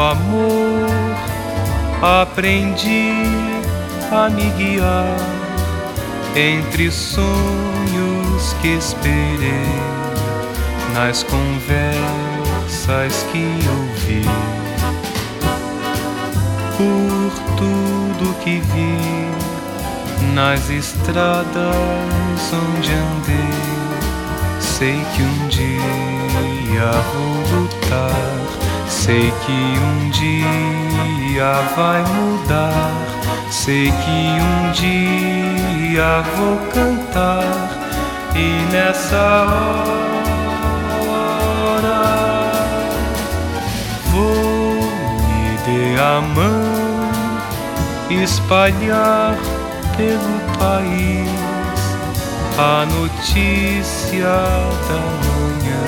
Amor, aprendi a me guiar entre sonhos que esperei nas conversas que ouvi por tudo que vi nas estradas onde andei. Sei que um dia vou lutar que um dia vai mudar. Sei que um dia vou cantar. E nessa hora vou me dar a mão, espalhar pelo país a notícia da manhã,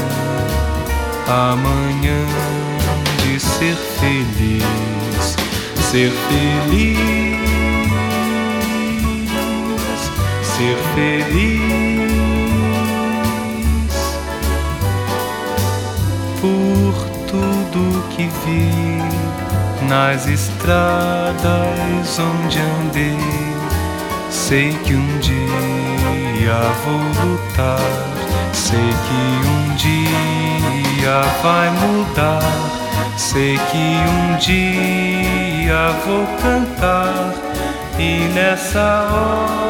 amanhã de ser feliz, ser feliz ser feliz por tudo que vi nas estradas onde andei. Sei que um dia vou lutar, sei que um dia vai mudar. Sei que um dia vou cantar e nessa hora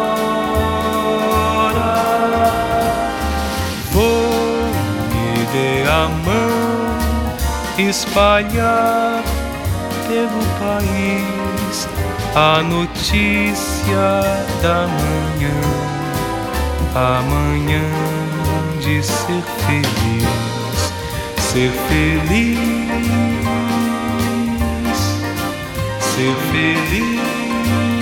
a mão, espalhar pelo país a notícia da manhã, amanhã de ser feliz, ser feliz, ser feliz.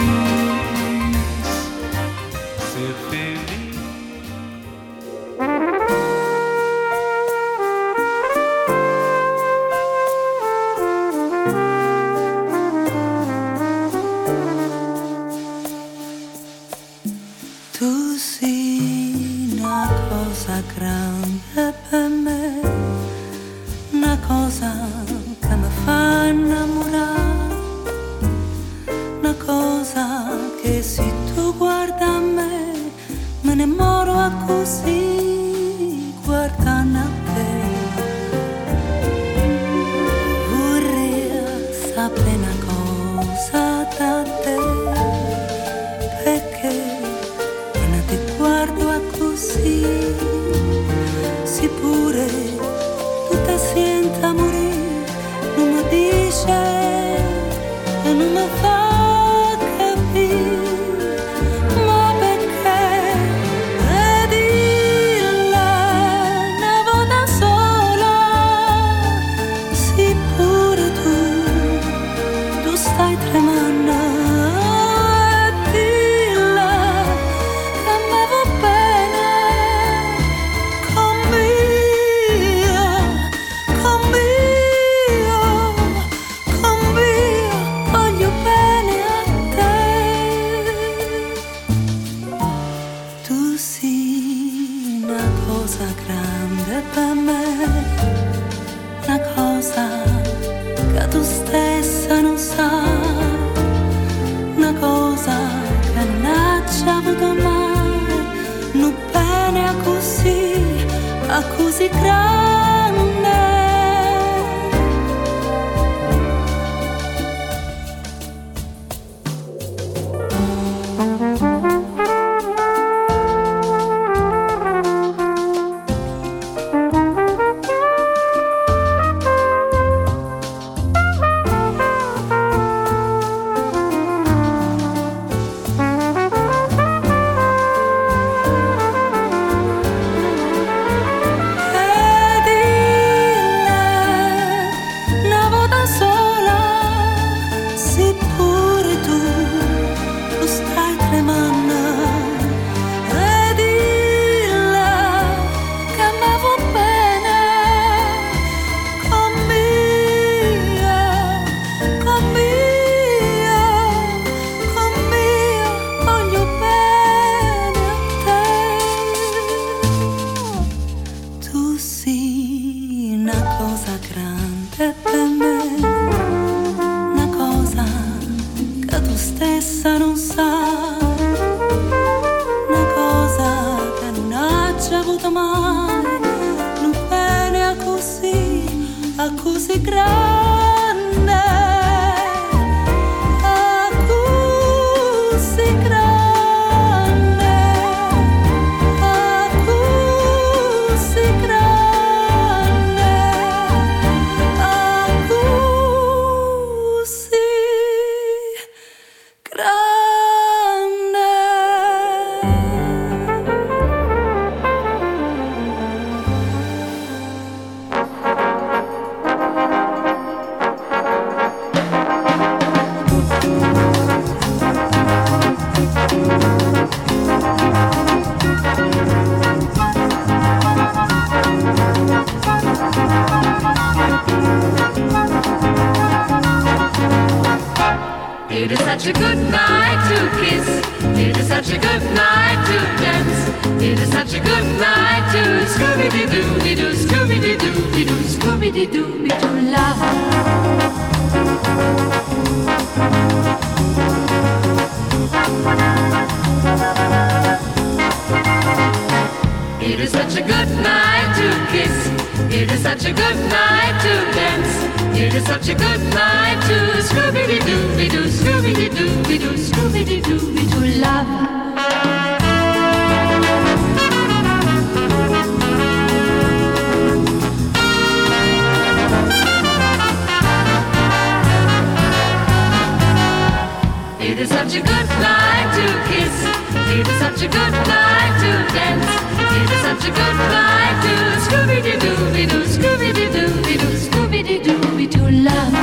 such a good night to kiss. It is such a good night to dance. It is such a good night to Scooby Doo Doo Doo Scooby Doo Doo Doo Scooby Doo Doo love. It is such a good night to kiss. It is such a good night to dance. It is such a good life to Scooby Doo, we do Scooby Doo, we do Scooby Doo, we do love. It is such a good life to kiss it is such a good night to dance. It is such a good night to Scooby Doo Dooby Doo, Scooby Doo Dooby Doo, Scooby Doo Dooby Doo love.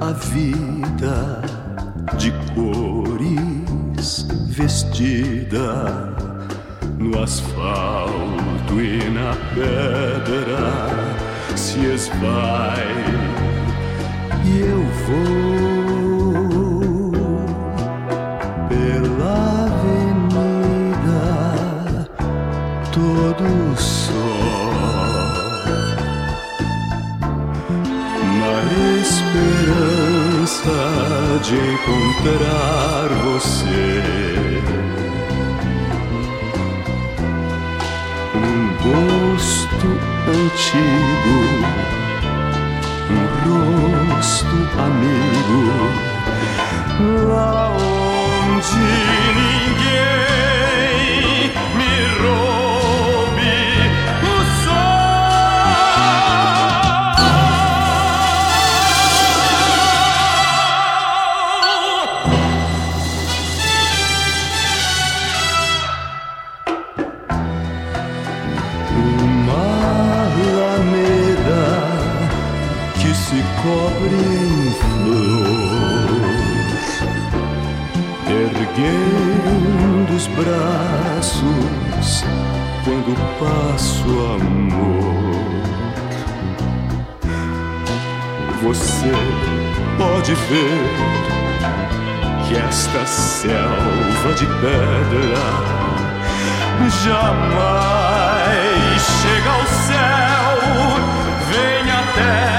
A vida de cores vestida no asfalto e na pedra. Se esvai e eu vou pela avenida todo esperança de encontrar você. Um gosto antigo, um rosto amigo, lá passo amor. Você pode ver que esta selva de pedra jamais chega ao céu. Vem até